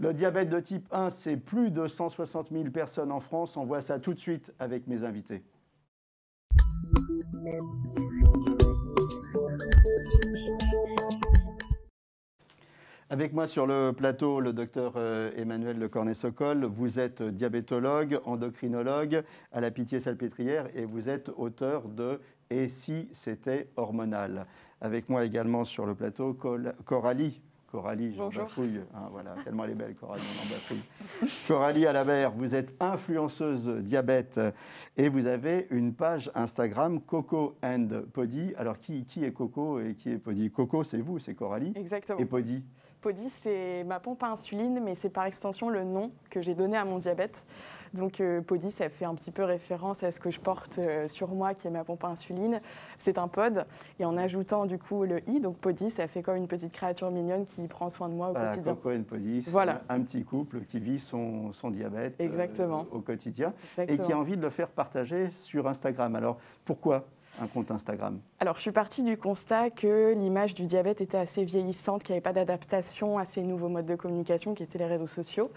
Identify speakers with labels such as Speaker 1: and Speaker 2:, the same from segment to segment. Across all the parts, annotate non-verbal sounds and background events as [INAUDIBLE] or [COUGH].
Speaker 1: Le diabète de type 1, c'est plus de 160 000 personnes en France. On voit ça tout de suite avec mes invités. Avec moi sur le plateau, le docteur euh, Emmanuel Le Cornet-Socol. Vous êtes diabétologue, endocrinologue à la Pitié-Salpêtrière et vous êtes auteur de Et si c'était hormonal? Avec moi également sur le plateau, Coralie Coralie, j'en bafouille. Hein, voilà, [LAUGHS] tellement elle est belle, Coralie, on en bafouille. Coralie Alabert, vous êtes influenceuse diabète et vous avez une page Instagram Coco and Podi. Alors, qui, qui est Coco et qui est Podi Coco, c'est vous, c'est Coralie.
Speaker 2: Exactement.
Speaker 1: Et Podi
Speaker 2: Podi, c'est ma pompe à insuline, mais c'est par extension le nom que j'ai donné à mon diabète. Donc euh, Podi, ça fait un petit peu référence à ce que je porte euh, sur moi, qui est ma pompe à insuline. C'est un pod. Et en ajoutant du coup le i, donc Podi, ça fait comme une petite créature mignonne qui prend soin de moi au quotidien.
Speaker 1: Coco et Podi, voilà. un petit couple qui vit son, diabète
Speaker 2: euh,
Speaker 1: au quotidien et qui a envie de le faire partager sur Instagram. Alors pourquoi? Un compte Instagram
Speaker 2: Alors, je suis partie du constat que l'image du diabète était assez vieillissante, qu'il n'y avait pas d'adaptation à ces nouveaux modes de communication qui étaient les réseaux sociaux.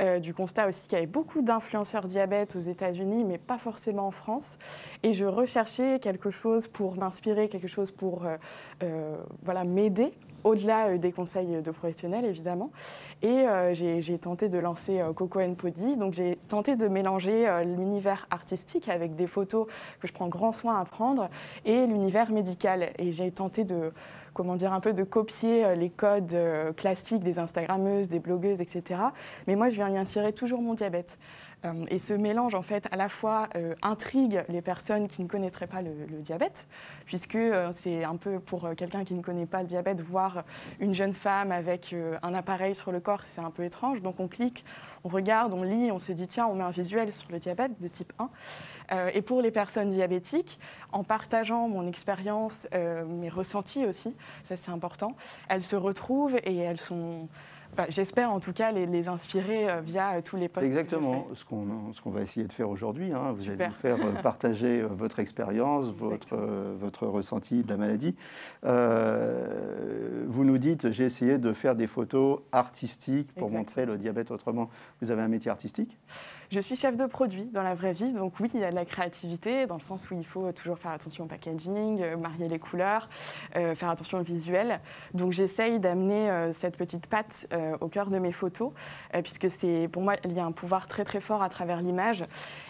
Speaker 2: Euh, du constat aussi qu'il y avait beaucoup d'influenceurs diabète aux États-Unis, mais pas forcément en France. Et je recherchais quelque chose pour m'inspirer, quelque chose pour euh, euh, voilà, m'aider au-delà euh, des conseils de professionnels, évidemment. Et euh, j'ai tenté de lancer euh, Coco Podi. Donc, j'ai tenté de mélanger l'univers artistique avec des photos que je prends grand soin à prendre et l'univers médical. Et j'ai tenté de comment dire, un peu de copier les codes classiques des Instagrammeuses, des blogueuses, etc. Mais moi, je viens y insérer toujours mon diabète. Euh, et ce mélange, en fait, à la fois euh, intrigue les personnes qui ne connaîtraient pas le, diabète, puisque euh, c'est un peu pour quelqu'un qui ne connaît pas le diabète, voir une jeune femme avec un appareil sur le corps, c'est un peu étrange. Donc on clique, on regarde, on lit, on se dit tiens, on met un visuel sur le diabète de type 1. et pour les personnes diabétiques, en partageant mon expérience, mes ressentis aussi, ça c'est important, elles se retrouvent et elles sont j'espère en tout cas les, inspirer euh, via euh, tous les posts.
Speaker 1: C'est exactement ce qu'on qu'on va essayer de faire aujourd'hui. Hein. Vous allez nous faire euh, partager votre expérience, [LAUGHS] votre, votre ressenti de la maladie. vous nous dites, j'ai essayé de faire des photos artistiques pour montrer le diabète autrement. Vous avez un métier artistique?
Speaker 2: Je suis chef de produit dans la vraie vie, donc oui, il y a de la créativité, dans le sens où il faut toujours faire attention au packaging, euh, marier les couleurs, euh, faire attention au visuel. Donc j'essaye d'amener euh, cette petite patte au cœur de mes photos, puisque c'est pour moi, il y a un pouvoir très très fort à travers l'image.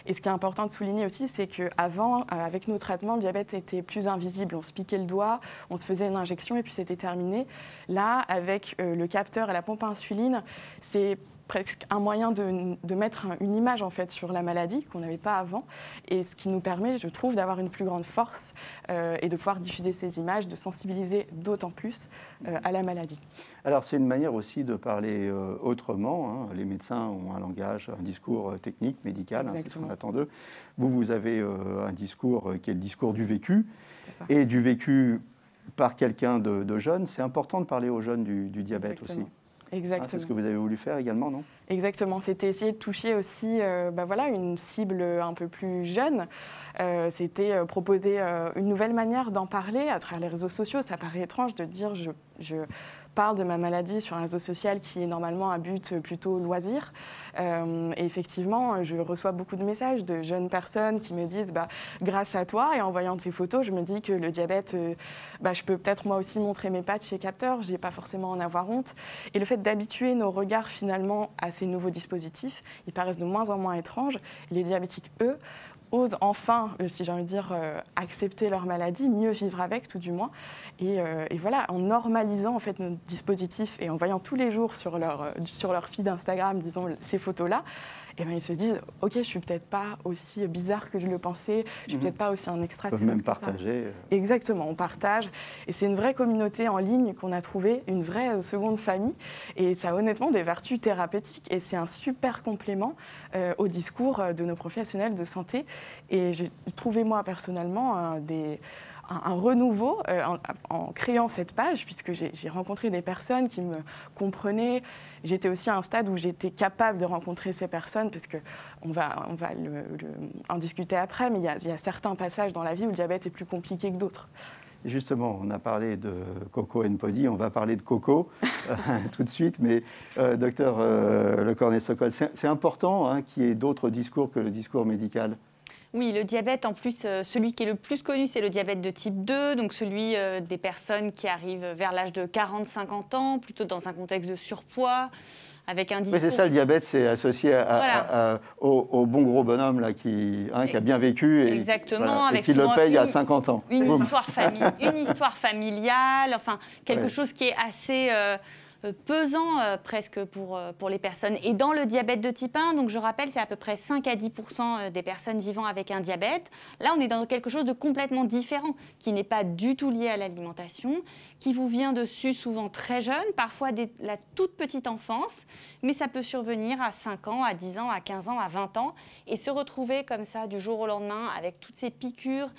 Speaker 2: Et ce qui est important de souligner aussi, c'est qu'avant, avec nos traitements, le diabète était plus invisible. On se piquait le doigt, on se faisait une injection et puis c'était terminé. Là, avec le capteur et la pompe insuline, c'est presque un moyen de, mettre une image en fait sur la maladie qu'on n'avait pas avant et ce qui nous permet, je trouve, d'avoir une plus grande force euh, et de pouvoir diffuser ces images, de sensibiliser d'autant plus euh, à la maladie.
Speaker 1: Alors c'est une manière aussi de parler euh, autrement. Hein. Les médecins ont un langage, un discours technique, médical, hein, c'est ce qu'on attend d'eux. Vous, vous avez un discours qui est le discours du vécu et du vécu par quelqu'un de, jeune. C'est important de parler aux jeunes du, diabète aussi.
Speaker 2: Exactement. Ah,
Speaker 1: c'est ce que vous avez voulu faire également, non?
Speaker 2: Exactement. C'était essayer de toucher aussi euh, bah voilà, une cible un peu plus jeune. Euh, c'était euh, proposer une nouvelle manière d'en parler à travers les réseaux sociaux. Ça paraît étrange de dire je, je parle de ma maladie sur un réseau social qui est normalement un but plutôt loisir. Euh, et effectivement, je reçois beaucoup de messages de jeunes personnes qui me disent bah, grâce à toi et en voyant tes photos, je me dis que le diabète, euh, bah, je peux peut-être moi aussi montrer mes pattes chez Capteur, je n'ai pas forcément en avoir honte. Et le fait d'habituer nos regards finalement à ces nouveaux dispositifs, ils paraissent de moins en moins étranges. Les diabétiques, eux, osent enfin, euh, si j'ai envie de dire, accepter leur maladie, mieux vivre avec, tout du moins. Et, euh, voilà, en normalisant en fait notre dispositif et en voyant tous les jours sur leur, sur leur feed Instagram, disons, ces photos-là, et eh ben, ils se disent Ok, je suis peut-être pas aussi bizarre que je le pensais, je suis mhm. peut-être pas aussi un extra.
Speaker 1: Ils peuvent même partager.
Speaker 2: Exactement, on partage. Et c'est une vraie communauté en ligne qu'on a trouvée, une vraie seconde famille. Et ça a honnêtement des vertus thérapeutiques. Et c'est un super complément au discours de nos professionnels de santé. Et j'ai trouvé, moi, personnellement, des un, renouveau euh, en, créant cette page, puisque j'ai rencontré des personnes qui me comprenaient. J'étais aussi à un stade où j'étais capable de rencontrer ces personnes, parce va, on va en discuter après, mais il y, a, certains passages dans la vie où le diabète est plus compliqué que d'autres.
Speaker 1: Justement, on a parlé de Coco and Pody, on va parler de Coco [LAUGHS] tout de suite, mais docteur Le Cornet-Socol, c'est important hein, qu'il y ait d'autres discours que le discours médical
Speaker 3: oui, le diabète, en plus, euh, celui qui est le plus connu, c'est le diabète de type 2, donc celui euh, des personnes qui arrivent vers l'âge de 40-50 ans, plutôt dans un contexte de surpoids. Avec un discours...
Speaker 1: c'est ça le diabète, c'est associé au, bon gros bonhomme là, qui, hein, qui a bien vécu et,
Speaker 3: Exactement,
Speaker 1: qui le paye à 50 ans.
Speaker 3: Une histoire, une histoire, familiale, enfin [LAUGHS] quelque chose qui est assez... Euh, pesant euh, presque pour, euh, pour les personnes. Et dans le diabète de type 1, donc je rappelle, c'est à peu près 5 à 10% des personnes vivant avec un diabète. Là, on est dans quelque chose de complètement différent, qui n'est pas du tout lié à l'alimentation, qui vous vient dessus souvent très jeune, parfois dès la toute petite enfance, mais ça peut survenir à 5 ans, à 10 ans, à 15 ans, à 20 ans, et se retrouver comme ça du jour au lendemain avec toutes ces piqûres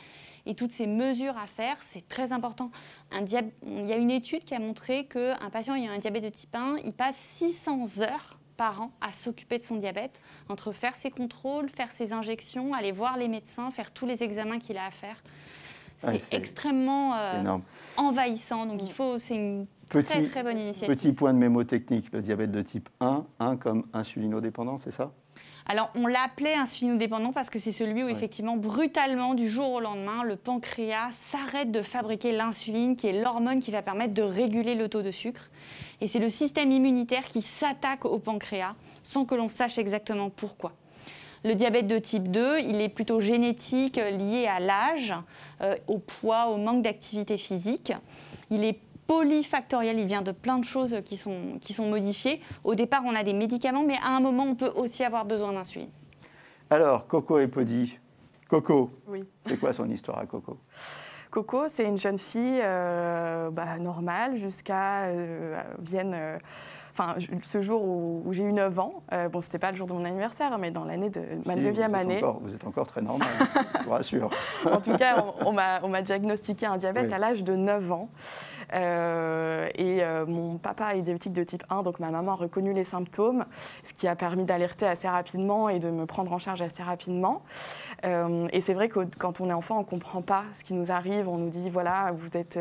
Speaker 3: et toutes ces mesures à faire, c'est très important. Un il y a une étude qui a montré qu'un patient ayant un diabète de type 1, il passe 600 heures par an à s'occuper de son diabète, entre faire ses contrôles, faire ses injections, aller voir les médecins, faire tous les examens qu'il a à faire. C'est extrêmement euh, envahissant. Donc il faut, c'est une très très bonne initiative.
Speaker 1: Petit point de mémo technique, le diabète de type 1, 1 comme insulinodépendant, c'est ça?
Speaker 3: Alors, on l'appelait insulinodépendant parce que c'est celui où, effectivement, brutalement, du jour au lendemain, le pancréas s'arrête de fabriquer l'insuline, qui est l'hormone qui va permettre de réguler le taux de sucre. Et c'est le système immunitaire qui s'attaque au pancréas sans que l'on sache exactement pourquoi. Le diabète de type 2, il est plutôt génétique, lié à l'âge, euh, au poids, au manque d'activité physique. Il est polyfactoriel, il vient de plein de choses qui sont, qui sont modifiées. Au départ, on a des médicaments, mais à un moment, on peut aussi avoir besoin d'insuline.
Speaker 1: Alors, Coco et Podi. Coco, oui. c'est quoi son histoire à Coco?
Speaker 2: Coco, c'est une jeune fille euh, bah, normale jusqu'à euh, Vienne. Euh, enfin, ce jour où, j'ai eu 9 ans, euh, bon, c'était pas le jour de mon anniversaire, mais dans l'année de ma 9e année.
Speaker 1: vous êtes encore très normal, [LAUGHS] je vous rassure.
Speaker 2: en tout cas, on, m'a diagnostiqué un diabète à l'âge de 9 ans. Euh, et euh, mon papa est diabétique de type 1, donc ma maman a reconnu les symptômes, ce qui a permis d'alerter assez rapidement et de me prendre en charge assez rapidement. et c'est vrai que quand on est enfant, on ne comprend pas ce qui nous arrive. On nous dit, voilà, vous êtes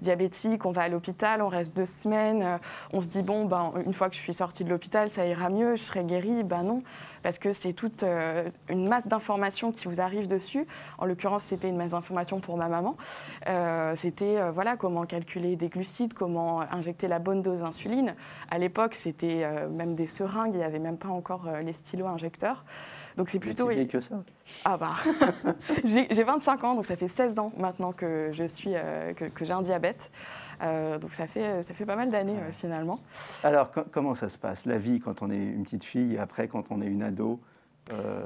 Speaker 2: diabétique, on va à l'hôpital, on reste deux semaines. on se dit, bon, ben, une fois que je suis sortie de l'hôpital, ça ira mieux, je serai guérie. Ben non, parce que c'est toute euh, une masse d'informations qui vous arrivent dessus. En l'occurrence, c'était une masse d'informations pour ma maman. Euh, c'était euh, voilà comment calculer des glucides, comment injecter la bonne dose d'insuline. À l'époque, c'était même des seringues, il n'y avait même pas encore les stylos injecteurs.
Speaker 1: Donc c'est plutôt. que ça.
Speaker 2: Ah bah. [LAUGHS] j'ai 25 ans, donc ça fait 16 ans maintenant que je suis que j'ai un diabète. Euh, donc ça fait, ça fait pas mal d'années euh, finalement.
Speaker 1: Alors comment ça se passe, la vie quand on est une petite fille et après quand on est une ado? Euh,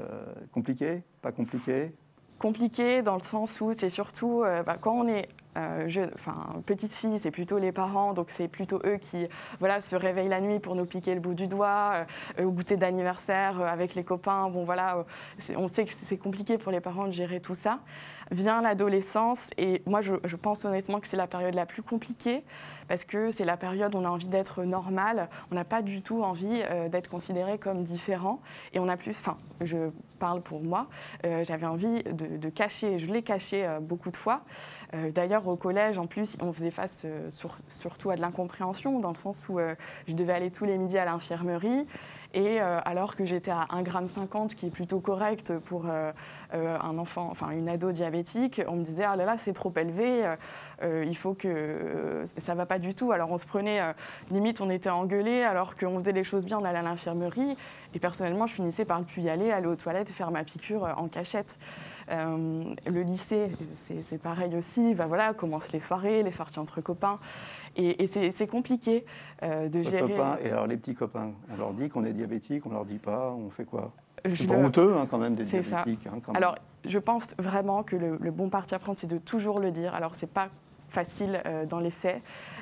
Speaker 1: Compliqué? Pas compliqué?
Speaker 2: Compliqué dans le sens où c'est surtout bah, quand on est enfin petite fille, c'est plutôt les parents, donc c'est plutôt eux qui voilà se réveillent la nuit pour nous piquer le bout du doigt, au goûter d'anniversaire avec les copains. Bon voilà, on sait que c'est compliqué pour les parents de gérer tout ça vient l'adolescence et moi je, pense honnêtement que c'est la période la plus compliquée parce que c'est la période où on a envie d'être normal, on n'a pas du tout envie euh, d'être considéré comme différent et on a plus, enfin je parle pour moi, euh, j'avais envie de, cacher, je l'ai caché euh, beaucoup de fois. D'ailleurs, au collège, en plus, on faisait face surtout à de l'incompréhension, dans le sens où je devais aller tous les midis à l'infirmerie. Et euh, alors que j'étais à 1,50 g, qui est plutôt correct pour euh, euh, un enfant, enfin une ado diabétique, on me disait ah là là c'est trop élevé, il faut que ça va pas du tout. Alors on se prenait limite on était engueulés alors qu'on faisait les choses bien, on allait à l'infirmerie. Et personnellement je finissais par ne plus y aller, aller aux toilettes, faire ma piqûre en cachette. Le lycée, c'est pareil aussi. Bah voilà, commencent les soirées, les sorties entre copains. Et, c'est compliqué euh, de gérer.
Speaker 1: Copains, et alors les petits copains, on leur dit qu'on est diabétique, on leur dit pas, on fait quoi? C'est pas honteux hein, quand même des diabétiques.
Speaker 2: Hein, alors, je pense vraiment que le, le bon parti à prendre, c'est de toujours le dire. Alors, c'est pas facile euh, dans les faits,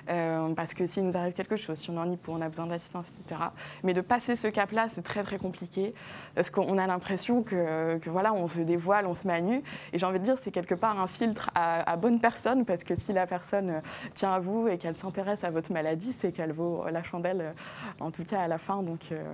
Speaker 2: euh, parce que s'il nous arrive quelque chose, si on est en hypo, on a besoin d'assistance, etc. Mais de passer ce cap-là, c'est très très compliqué, parce qu'on a l'impression que, voilà, on se dévoile, on se met à nu. Et j'ai envie de dire, c'est quelque part un filtre à, bonne personne, parce que si la personne tient à vous et qu'elle s'intéresse à votre maladie, c'est qu'elle vaut la chandelle, en tout cas à la fin. Donc, euh,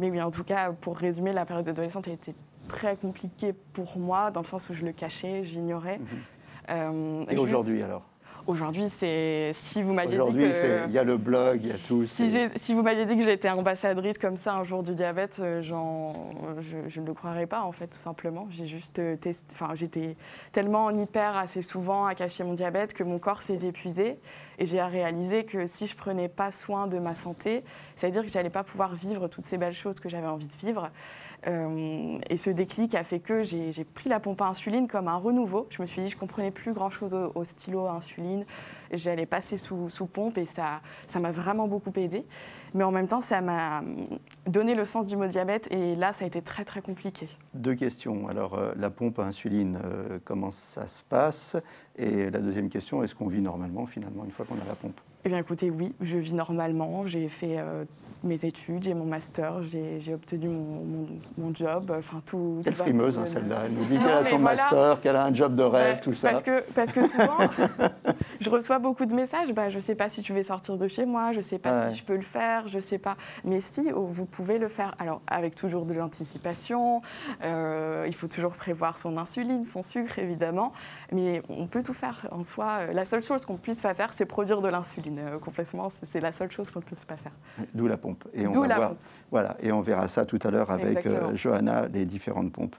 Speaker 2: mais oui, en tout cas, pour résumer, la période adolescente a été très compliquée pour moi, dans le sens où je le cachais, j'ignorais.
Speaker 1: Mhm. et aujourd'hui alors?
Speaker 2: Aujourd'hui, c'est si vous m'aviez dit
Speaker 1: Aujourd'hui,
Speaker 2: que
Speaker 1: il y a le blog, il y a tout.
Speaker 2: si, si vous m'aviez dit que j'étais ambassadrice comme ça un jour du diabète, euh, j'en- je, je ne le croirais pas en fait, tout simplement. J'ai juste euh, testé, enfin, j'étais tellement en hyper assez souvent à cacher mon diabète que mon corps s'est épuisé et j'ai réalisé que si je prenais pas soin de ma santé, ça veut dire que j'allais pas pouvoir vivre toutes ces belles choses que j'avais envie de vivre. Euh, et ce déclic a fait que j'ai pris la pompe à insuline comme un renouveau. Je me suis dit, je comprenais plus grand-chose au stylo à insuline. J'allais passer sous, sous pompe et ça ça m'a vraiment beaucoup aidé. Mais en même temps, ça m'a donné le sens du mot diabète et là, ça a été très très compliqué.
Speaker 1: Deux questions. Alors, euh, la pompe à insuline, euh, comment ça se passe? Et la deuxième question, est-ce qu'on vit normalement finalement une fois qu'on a la pompe?
Speaker 2: Eh bien, écoutez, oui, je vis normalement. J'ai fait euh, mes études, j'ai mon master, j'ai obtenu mon, mon- mon job. Enfin, tout.
Speaker 1: Quelle frimeuse, hein,
Speaker 2: le
Speaker 1: celle-là. Elle nous dit qu'elle a son
Speaker 2: voilà.
Speaker 1: master, qu'elle a un job de rêve, tout ça.
Speaker 2: Parce que, parce que souvent, [LAUGHS] [LAUGHS] je reçois beaucoup de messages. Bah, je ne sais pas si tu vais sortir de chez moi, je ne sais pas
Speaker 1: Ouais.
Speaker 2: si je peux le faire, je ne sais pas. Mais si, oh, vous pouvez le faire. Alors, avec toujours de l'anticipation, euh, il faut toujours prévoir son insuline, son sucre, évidemment. Mais on peut tout faire en soi. Euh, La seule chose qu'on puisse pas faire, c'est produire de l'insuline. Euh, complètement, c'est la seule chose qu'on ne peut pas faire.
Speaker 1: D'où la pompe. Et on
Speaker 2: D'où
Speaker 1: va
Speaker 2: la
Speaker 1: voir-
Speaker 2: pompe.
Speaker 1: Voilà, et on verra ça tout à l'heure avec euh. Johanna, les différentes pompes.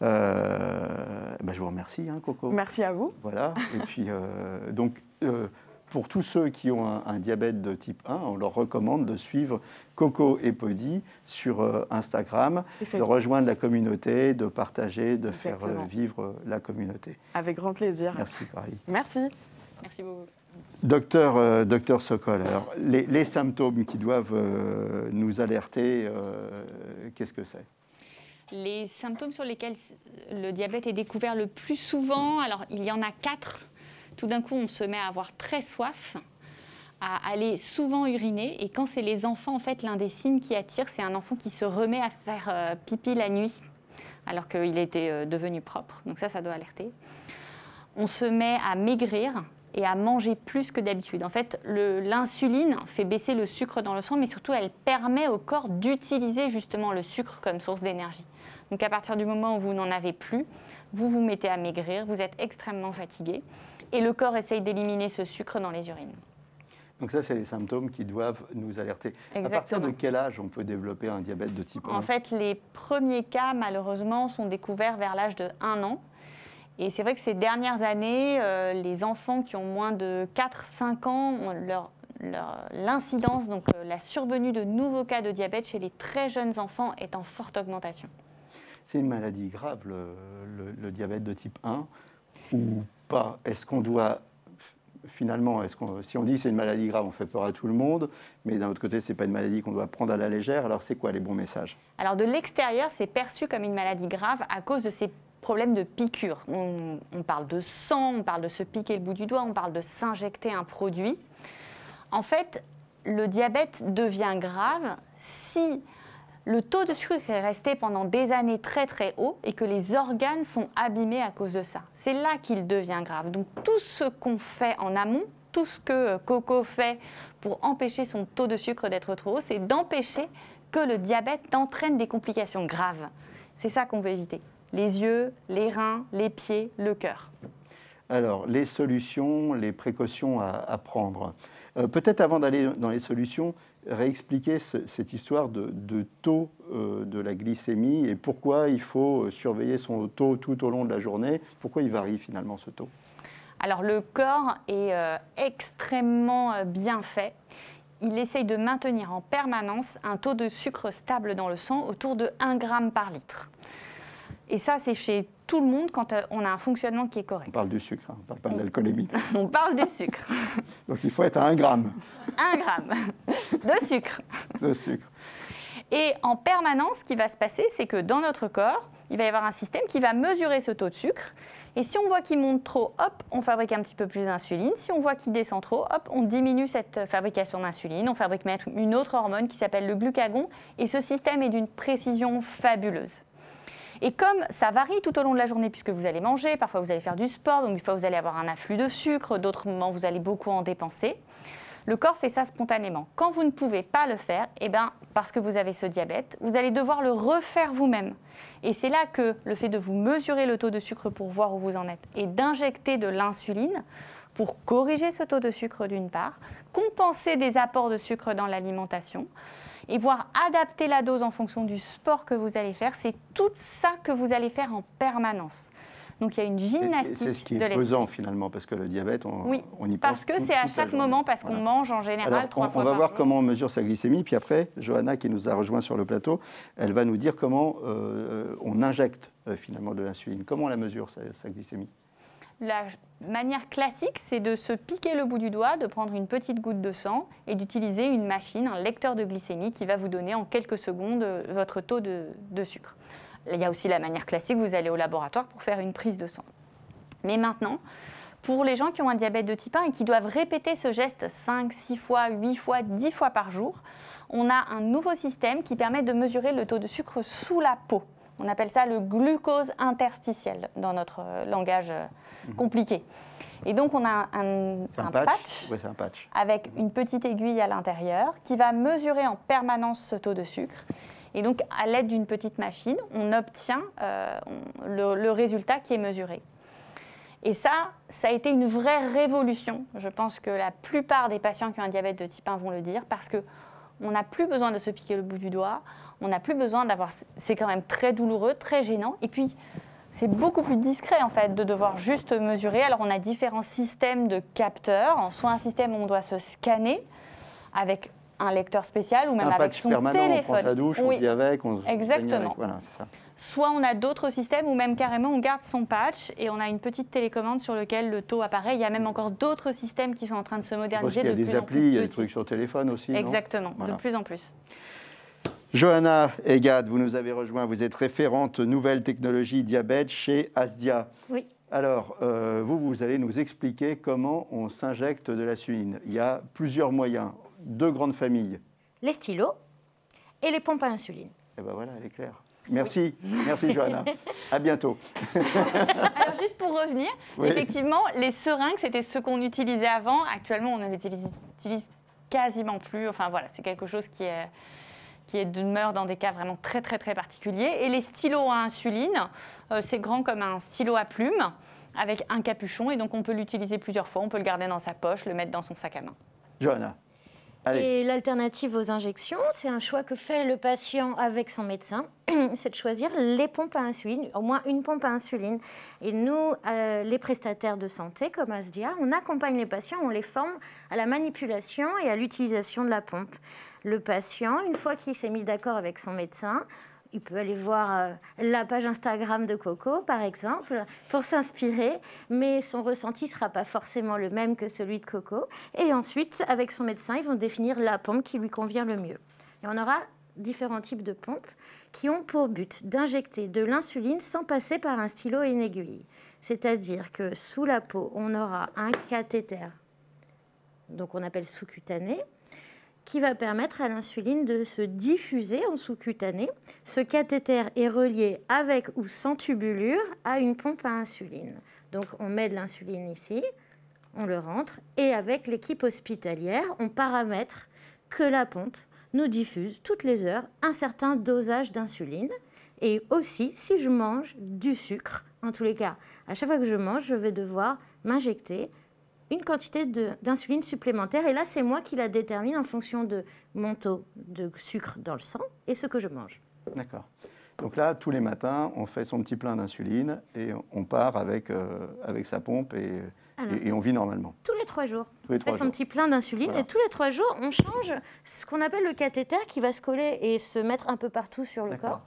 Speaker 1: Bah, je vous remercie, hein, Coco.
Speaker 2: Merci à vous.
Speaker 1: Voilà. Et puis, euh, donc, euh, pour tous ceux qui ont un, un diabète de type 1, on leur recommande de suivre Coco et Podi sur euh, Instagram, de rejoindre la communauté, de partager, de faire euh, vivre la communauté.
Speaker 2: Avec grand plaisir.
Speaker 1: Merci, Coralie.
Speaker 2: Merci.
Speaker 3: Merci beaucoup.
Speaker 1: Docteur, euh, docteur Sokol, alors, les, les symptômes qui doivent euh, nous alerter, euh, qu'est-ce que c'est?
Speaker 3: Les symptômes sur lesquels le diabète est découvert le plus souvent, alors il y en a quatre. Tout d'un coup, on se met à avoir très soif, à aller souvent uriner. Et quand c'est les enfants, en fait, l'un des signes qui attire, c'est un enfant qui se remet à faire euh, pipi la nuit, alors qu'il était euh, devenu propre. Donc ça, ça doit alerter. On se met à maigrir et à manger plus que d'habitude. En fait, l'insuline fait baisser le sucre dans le sang, mais surtout, elle permet au corps d'utiliser justement le sucre comme source d'énergie. Donc à partir du moment où vous n'en avez plus, vous vous mettez à maigrir, vous êtes extrêmement fatigué, et le corps essaye d'éliminer ce sucre dans les urines.
Speaker 1: Donc ça, c'est les symptômes qui doivent nous alerter. À partir de quel âge on peut développer un diabète de type 1
Speaker 3: En fait, les premiers cas, malheureusement, sont découverts vers l'âge de 1 an. Et c'est vrai que ces dernières années, euh, les enfants qui ont moins de 4-5 ans, l'incidence, donc euh, la survenue de nouveaux cas de diabète chez les très jeunes enfants est en forte augmentation.
Speaker 1: C'est une maladie grave, le, le- le diabète de type 1, ou pas Est-ce qu'on doit, finalement, si on dit c'est une maladie grave, on fait peur à tout le monde, mais d'un autre côté, c'est pas une maladie qu'on doit prendre à la légère, alors c'est quoi les bons messages?
Speaker 3: Alors de l'extérieur, c'est perçu comme une maladie grave à cause de ces problèmes de piqûres. On parle de sang, on parle de se piquer le bout du doigt, on parle de s'injecter un produit. En fait, le diabète devient grave si le taux de sucre est resté pendant des années très très haut et que les organes sont abîmés à cause de ça. C'est là qu'il devient grave. Donc tout ce qu'on fait en amont, tout ce que Coco fait pour empêcher son taux de sucre d'être trop haut, c'est d'empêcher que le diabète entraîne des complications graves. C'est ça qu'on veut éviter. Les yeux, les reins, les pieds, le cœur.
Speaker 1: Alors, les solutions, les précautions à, à prendre. Euh, Peut-être avant d'aller dans les solutions, réexpliquer ce- cette histoire de, taux euh, de la glycémie et pourquoi il faut surveiller son taux tout au long de la journée? Pourquoi il varie finalement ce taux?
Speaker 3: Alors le corps est euh, extrêmement euh, bien fait. Il essaye de maintenir en permanence un taux de sucre stable dans le sang autour de 1 g par litre. Et ça, c'est chez tout le monde quand euh, on a un fonctionnement qui est
Speaker 1: On
Speaker 3: correct.
Speaker 1: parle du sucre, hein, on ne parle pas de l'alcoolémie. [LAUGHS]
Speaker 3: On parle du sucre. [LAUGHS]
Speaker 1: Donc il faut être à 1 gramme
Speaker 3: 1 gramme de sucre.
Speaker 1: de sucre.
Speaker 3: Et en permanence, ce qui va se passer, c'est que dans notre corps, il va y avoir un système qui va mesurer ce taux de sucre. Et si on voit qu'il monte trop, hop, on fabrique un petit peu plus d'insuline. Si on voit qu'il descend trop, hop, on diminue cette fabrication d'insuline. On fabrique même une autre hormone qui s'appelle le glucagon. Et ce système est d'une précision fabuleuse. Et comme ça varie tout au long de la journée, puisque vous allez manger, parfois vous allez faire du sport, donc des fois vous allez avoir un afflux de sucre, d'autres moments vous allez beaucoup en dépenser. Le corps fait ça spontanément. Quand vous ne pouvez pas le faire, eh ben, parce que vous avez ce diabète, vous allez devoir le refaire vous-même. Et c'est là que le fait de vous mesurer le taux de sucre pour voir où vous en êtes et d'injecter de l'insuline pour corriger ce taux de sucre d'une part, compenser des apports de sucre dans l'alimentation et voir adapter la dose en fonction du sport que vous allez faire. C'est tout ça que vous allez faire en permanence. Donc il y a une gymnastique.
Speaker 1: C'est ce qui est pesant finalement, parce que le diabète, on,
Speaker 3: oui,
Speaker 1: on y
Speaker 3: pense. Parce que c'est à chaque moment, parce qu'on mange en général trois
Speaker 1: on,
Speaker 3: fois
Speaker 1: On va
Speaker 3: par
Speaker 1: voir
Speaker 3: jour.
Speaker 1: comment on mesure sa glycémie, puis après, Johanna, qui nous a rejoint sur le plateau, elle va nous dire comment euh, on injecte euh, finalement de l'insuline. Comment on la mesure, sa, sa glycémie?
Speaker 3: La manière classique, c'est de se piquer le bout du doigt, de prendre une petite goutte de sang et d'utiliser une machine, un lecteur de glycémie qui va vous donner en quelques secondes euh, votre taux de, de, sucre. Il y a aussi la manière classique, vous allez au laboratoire pour faire une prise de sang. Mais maintenant, pour les gens qui ont un diabète de type 1 et qui doivent répéter ce geste 5, 6 fois, 8 fois, 10 fois par jour, on a un nouveau système qui permet de mesurer le taux de sucre sous la peau. On appelle ça le glucose interstitiel dans notre langage compliqué. Et donc, on a un,
Speaker 1: un,
Speaker 3: un
Speaker 1: patch,
Speaker 3: patch,
Speaker 1: ouais, un patch
Speaker 3: avec une petite aiguille à l'intérieur qui va mesurer en permanence ce taux de sucre. Et donc, à l'aide d'une petite machine, on obtient euh, le, le résultat qui est mesuré. Et ça, ça a été une vraie révolution. Je pense que la plupart des patients qui ont un diabète de type 1 vont le dire parce que on n'a plus besoin de se piquer le bout du doigt, on n'a plus besoin d'avoir. C'est quand même très douloureux, très gênant. Et puis, c'est beaucoup plus discret en fait de devoir juste mesurer. Alors, on a différents systèmes de capteurs, soit un système où on doit se scanner avec un lecteur spécial ou même
Speaker 1: un
Speaker 3: avec
Speaker 1: patch
Speaker 3: son
Speaker 1: permanent,
Speaker 3: téléphone.
Speaker 1: on prend sa douche,
Speaker 3: oui.
Speaker 1: on vit avec, on se
Speaker 3: Exactement.
Speaker 1: avec. Voilà, c'est ça.
Speaker 3: Soit on a d'autres systèmes où même carrément on garde son patch et on a une petite télécommande sur lequel le taux apparaît. Il y a même encore d'autres systèmes qui sont en train de se moderniser.
Speaker 1: Parce qu'il y a
Speaker 3: de
Speaker 1: des applis, il y a des trucs sur téléphone aussi. non?
Speaker 3: Exactement,
Speaker 1: Voilà.
Speaker 3: de plus en plus.
Speaker 1: Johanna Egad, vous nous avez rejoint. Vous êtes référente nouvelles technologies diabète chez Asdia.
Speaker 4: Oui.
Speaker 1: Alors, euh, vous, vous allez nous expliquer comment on s'injecte de l'insuline. Il y a plusieurs moyens, deux grandes familles.
Speaker 4: Les stylos et les pompes à insuline.
Speaker 1: Et ben voilà, elle est claire. Merci, merci Johanna. [LAUGHS] À bientôt. [LAUGHS]
Speaker 3: Alors juste pour revenir,
Speaker 1: Oui.
Speaker 3: effectivement, les seringues, c'était ce qu'on utilisait avant. Actuellement, on ne les utilise, utilise quasiment plus. Enfin voilà, c'est quelque chose qui est qui est demeure dans des cas vraiment très très très particuliers. Et les stylos à insuline, euh, c'est grand comme un stylo à plume avec un capuchon et donc on peut l'utiliser plusieurs fois. On peut le garder dans sa poche, le mettre dans son sac à main.
Speaker 1: Johanna, allez.
Speaker 4: Et l'alternative aux injections, c'est un choix que fait le patient avec son médecin, [CLEARS THROAT] c'est de choisir les pompes à insuline, au moins une pompe à insuline. Et nous, euh, les prestataires de santé, comme Asdia, on accompagne les patients, on les forme à la manipulation et à l'utilisation de la pompe. Le patient, une fois qu'il s'est mis d'accord avec son médecin, il peut aller voir euh, la page Instagram de Coco, par exemple, pour s'inspirer, mais son ressenti ne sera pas forcément le même que celui de Coco. Et ensuite, avec son médecin, ils vont définir la pompe qui lui convient le mieux. Et on aura différents types de pompes qui ont pour but d'injecter de l'insuline sans passer par un stylo et une aiguille. C'est-à-dire que sous la peau, on aura un cathéter, donc on appelle sous-cutané, qui va permettre à l'insuline de se diffuser en sous-cutané. Ce cathéter est relié avec ou sans tubulure à une pompe à insuline. Donc on met de l'insuline ici, on le rentre, et avec l'équipe hospitalière, on paramètre que la pompe nous diffuse toutes les heures un certain dosage d'insuline. Et aussi, si je mange du sucre, en tous les cas, à chaque fois que je mange, je vais devoir m'injecter une quantité d'insuline supplémentaire. Et là, c'est moi qui la détermine en fonction de mon taux de sucre dans le sang et ce que je mange.
Speaker 1: D'accord. Donc là, tous les matins, on fait son petit plein d'insuline et on part avec, euh, avec sa pompe et, et- et on vit normalement.
Speaker 4: Tous les trois jours.
Speaker 1: Tous les
Speaker 4: On fait son petit plein d'insuline
Speaker 1: Voilà.
Speaker 4: et tous les trois jours, on change ce qu'on appelle le cathéter qui va se coller et se mettre un peu partout sur le corps.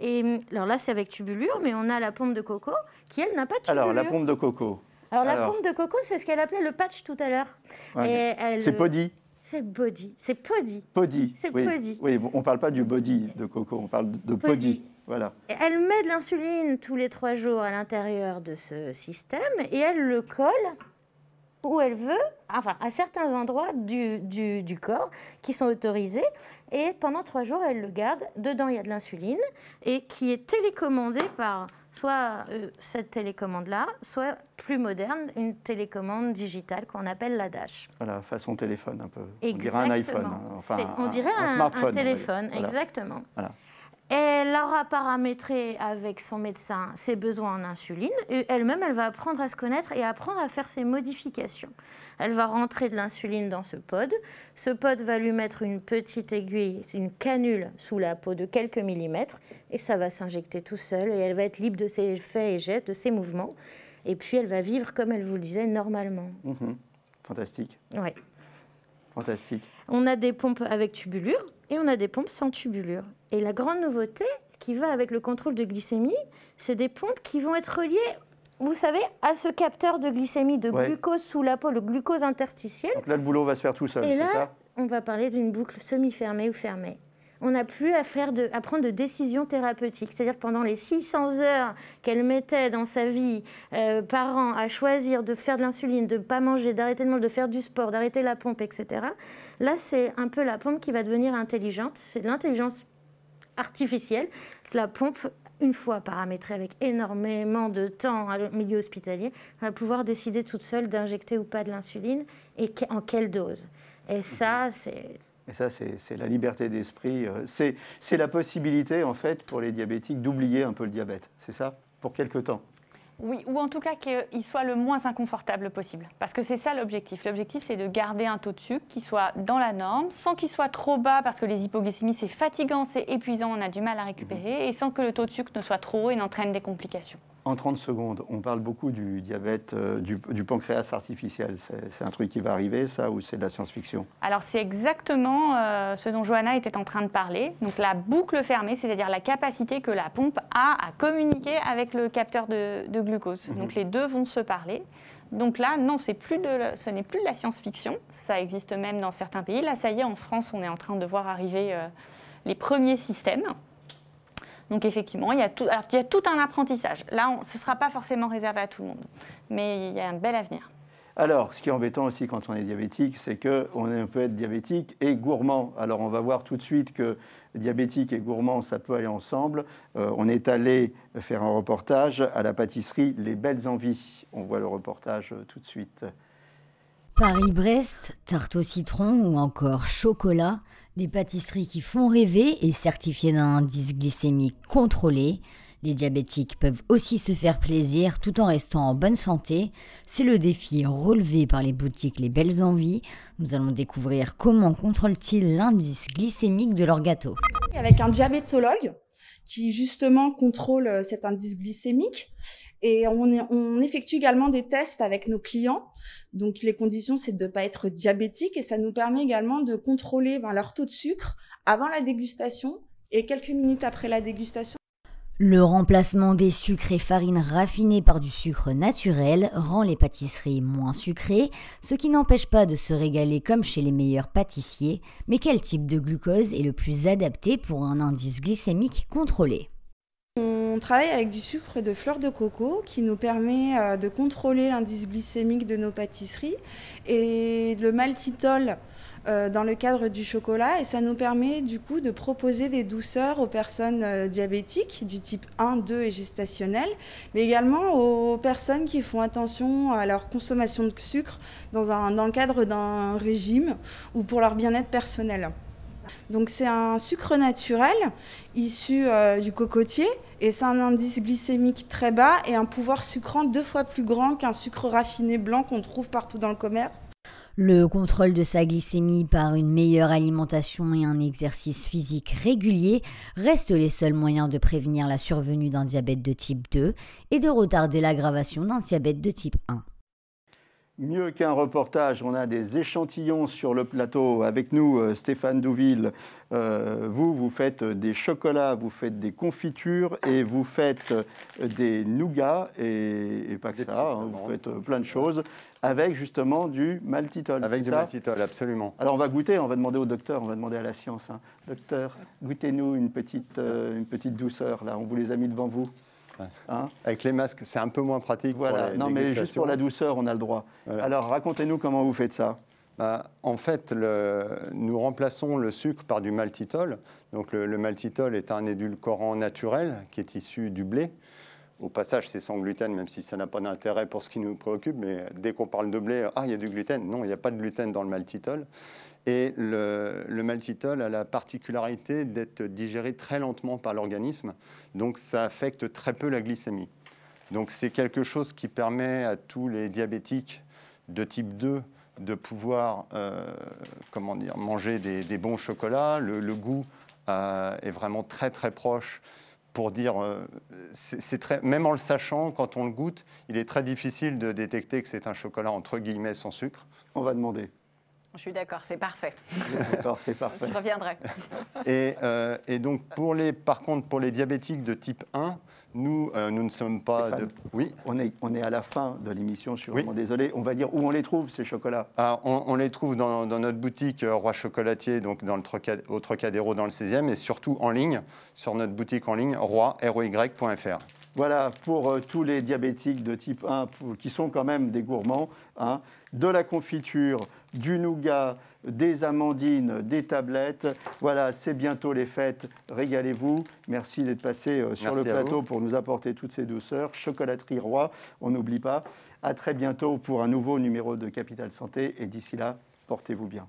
Speaker 4: Et hum, alors là, c'est avec tubulure, mais on a la pompe de coco qui, elle, n'a pas de tubulure.
Speaker 1: Alors, la pompe de coco.
Speaker 4: Alors, la pompe de coco, c'est ce qu'elle appelait le patch tout à l'heure.
Speaker 1: Ouais.
Speaker 4: Et elle-
Speaker 1: C'est Podi.
Speaker 4: C'est body. C'est podi.
Speaker 1: Podi.
Speaker 4: C'est
Speaker 1: oui.
Speaker 4: Podi.
Speaker 1: Oui, on ne parle pas du body de coco, on parle de
Speaker 4: Podi.
Speaker 1: Podi. Voilà.
Speaker 4: Elle met de l'insuline tous les trois jours à l'intérieur de ce système et elle le colle où elle veut, enfin à certains endroits du, du- du corps qui sont autorisés. Et pendant trois jours, elle le garde. Dedans, il y a de l'insuline et qui est télécommandée par soit euh, cette télécommande-là, soit plus moderne, une télécommande digitale qu'on appelle la Dash.
Speaker 1: Voilà, façon téléphone un peu. On dirait un iPhone.
Speaker 4: Exactement.
Speaker 1: hein. Enfin,
Speaker 4: C'est- on
Speaker 1: un-
Speaker 4: dirait un,
Speaker 1: smartphone. on
Speaker 4: un téléphone,
Speaker 1: Voilà.
Speaker 4: exactement.
Speaker 1: Voilà.
Speaker 4: Elle aura paramétré avec son médecin ses besoins en insuline et elle-même, elle va apprendre à se connaître et apprendre à faire ses modifications. Elle va rentrer de l'insuline dans ce pod. Ce pod va lui mettre une petite aiguille, une canule sous la peau de quelques millimètres et ça va s'injecter tout seul et elle va être libre de ses faits et gestes, de ses mouvements. Et puis elle va vivre, comme elle vous le disait, normalement.
Speaker 1: Mhm. Fantastique.
Speaker 4: Oui.
Speaker 1: Fantastique.
Speaker 4: On a des pompes avec tubulure et on a des pompes sans tubulure. Et la grande nouveauté qui va avec le contrôle de glycémie, c'est des pompes qui vont être reliées, vous savez, à ce capteur de glycémie, de
Speaker 1: Ouais.
Speaker 4: glucose sous la peau, le glucose interstitiel.
Speaker 1: Donc là, le boulot va se faire tout seul,
Speaker 4: Et
Speaker 1: c'est
Speaker 4: là,
Speaker 1: ça?
Speaker 4: on va parler d'une boucle semi-fermée ou fermée. On n'a plus à, faire de, à prendre de décisions thérapeutiques. C'est-à-dire pendant les 600 heures qu'elle mettait dans sa vie euh, par an à choisir de faire de l'insuline, de ne pas manger, d'arrêter de manger, de faire du sport, d'arrêter la pompe, etc. Là, c'est un peu la pompe qui va devenir intelligente. C'est de l'intelligence artificielle. La pompe, une fois paramétrée avec énormément de temps au milieu hospitalier, va pouvoir décider toute seule d'injecter ou pas de l'insuline et en quelle dose. Et ça, c'est
Speaker 1: Et ça, c'est la liberté d'esprit. euh, C'est la possibilité, en fait, pour les diabétiques d'oublier un peu le diabète. C'est ça? Pour quelque temps.
Speaker 3: Oui, ou en tout cas qu'il soit le moins inconfortable possible. Parce que c'est ça l'objectif. L'objectif, c'est de garder un taux de sucre qui soit dans la norme, sans qu'il soit trop bas, parce que les hypoglycémies, c'est fatigant, c'est épuisant, on a du mal à récupérer, et sans que le taux de sucre ne soit trop haut et n'entraîne des complications.
Speaker 1: En 30 secondes, on parle beaucoup du diabète, euh, du, du pancréas artificiel. C'est un truc qui va arriver, ça, ou c'est de la science-fiction?
Speaker 3: Alors c'est exactement euh, ce dont Johanna était en train de parler. Donc la boucle fermée, c'est-à-dire la capacité que la pompe a à communiquer avec le capteur de, de glucose. Donc les deux vont se parler. Donc là, non, plus de, ce n'est plus de la science-fiction. Ça existe même dans certains pays. Là, ça y est, en France, on est en train de voir arriver euh, les premiers systèmes. Donc effectivement, il y, a tout, alors, il y a tout un apprentissage. Là, on- ce ne sera pas forcément réservé à tout le monde. Mais il y a un bel avenir.
Speaker 1: Alors, ce qui est embêtant aussi quand on est diabétique, c'est qu'on peut être diabétique et gourmand. Alors, on va voir tout de suite que diabétique et gourmand, ça peut aller ensemble. Euh, on est allé faire un reportage à la pâtisserie Les Belles Envies. On voit le reportage euh, tout de suite.
Speaker 5: Paris-Brest, tarte au citron ou encore chocolat, des pâtisseries qui font rêver et certifiées d'un indice glycémique contrôlé. Les diabétiques peuvent aussi se faire plaisir tout en restant en bonne santé. C'est le défi relevé par les boutiques Les Belles Envies. Nous allons découvrir comment contrôlent-ils l'indice glycémique de leur gâteau.
Speaker 6: avec un diabétologue qui justement contrôle euh, cet indice glycémique. Et on, effectue également des tests avec nos clients. Donc les conditions, c'est de ne pas être diabétique et ça nous permet également de contrôler ben, leur taux de sucre avant la dégustation et quelques minutes après la dégustation.
Speaker 5: Le remplacement des sucres et farines raffinées par du sucre naturel rend les pâtisseries moins sucrées, ce qui n'empêche pas de se régaler comme chez les meilleurs pâtissiers. Mais quel type de glucose est le plus adapté pour un indice glycémique contrôlé?
Speaker 6: On travaille avec du sucre de fleur de coco qui nous permet euh, de contrôler l'indice glycémique de nos pâtisseries et le maltitol euh, dans le cadre du chocolat et ça nous permet du coup de proposer des douceurs aux personnes euh, diabétiques du type 1, 2 et gestationnelles, mais également aux personnes qui font attention à leur consommation de sucre dans, un, dans le cadre d'un régime ou pour leur bien-être personnel. Donc c'est un sucre naturel issu euh, du cocotier et c'est un indice glycémique très bas et un pouvoir sucrant deux fois plus grand qu'un sucre raffiné blanc qu'on trouve partout dans le commerce.
Speaker 5: Le contrôle de sa glycémie par une meilleure alimentation et un exercice physique régulier restent les seuls moyens de prévenir la survenue d'un diabète de type 2 et de retarder l'aggravation d'un diabète de type 1.
Speaker 1: Mieux qu'un reportage, on a des échantillons sur le plateau. Avec nous, euh, Stéphane Douville. Euh, vous, vous faites des chocolats, vous faites des confitures et vous faites euh, des nougats et, et pas que
Speaker 7: Des
Speaker 1: ça. hein, vous faites plein de choses avec justement du maltitol.
Speaker 7: Avec du maltitol, absolument.
Speaker 1: Alors on va goûter, on va demander au docteur, on va demander à la science. hein. Docteur, goûtez-nous une petite, euh, une petite douceur là. On vous les a mis devant vous.
Speaker 7: Ouais.
Speaker 1: Hein
Speaker 7: Avec les masques, c'est un peu moins pratique. pour
Speaker 1: voilà.
Speaker 7: les
Speaker 1: Non mais juste pour la douceur, on a le droit.
Speaker 7: Voilà.
Speaker 1: Alors racontez-nous comment vous faites ça.
Speaker 7: Bah, en fait, le- nous remplaçons le sucre par du maltitol. Donc, le, le maltitol est un édulcorant naturel qui est issu du blé. Au passage, c'est sans gluten, même si ça n'a pas d'intérêt pour ce qui nous préoccupe. Mais dès qu'on parle de blé, ah, il y a du gluten. Non, il n'y a pas de gluten dans le maltitol. Et le, maltitol a la particularité d'être digéré très lentement par l'organisme, donc ça affecte très peu la glycémie. Donc c'est quelque chose qui permet à tous les diabétiques de type 2 de pouvoir euh, comment dire, manger des, bons chocolats. Le, goût euh, est vraiment très très proche pour dire, euh, c'est très, même en le sachant, quand on le goûte, il est très difficile de détecter que c'est un chocolat entre guillemets sans sucre.
Speaker 1: On va demander.
Speaker 3: Je suis d'accord, c'est parfait.
Speaker 1: D'accord, c'est parfait.
Speaker 3: Je reviendrai.
Speaker 7: Et, et, donc, pour les, par contre, pour les diabétiques de type 1, nous, euh, nous ne sommes pas. De...
Speaker 1: Oui. On est, on est à la fin de l'émission. Je suis vraiment désolé. On va dire où on les trouve ces chocolats?
Speaker 7: Ah, on, les trouve dans, notre boutique euh, Roi Chocolatier, donc dans le au Trocadéro dans le 16e, et surtout en ligne sur notre boutique en ligne roi.fr.
Speaker 1: Voilà, pour euh, tous les diabétiques de type 1 qui sont quand même des gourmands, hein, de la confiture, du nougat, des amandines, des tablettes. Voilà, c'est bientôt les fêtes. Régalez-vous. Merci d'être passé euh, sur le plateau pour nous apporter toutes ces douceurs. Chocolaterie Roi, on n'oublie pas. À très bientôt pour un nouveau numéro de Capital Santé. Et d'ici là, portez-vous bien.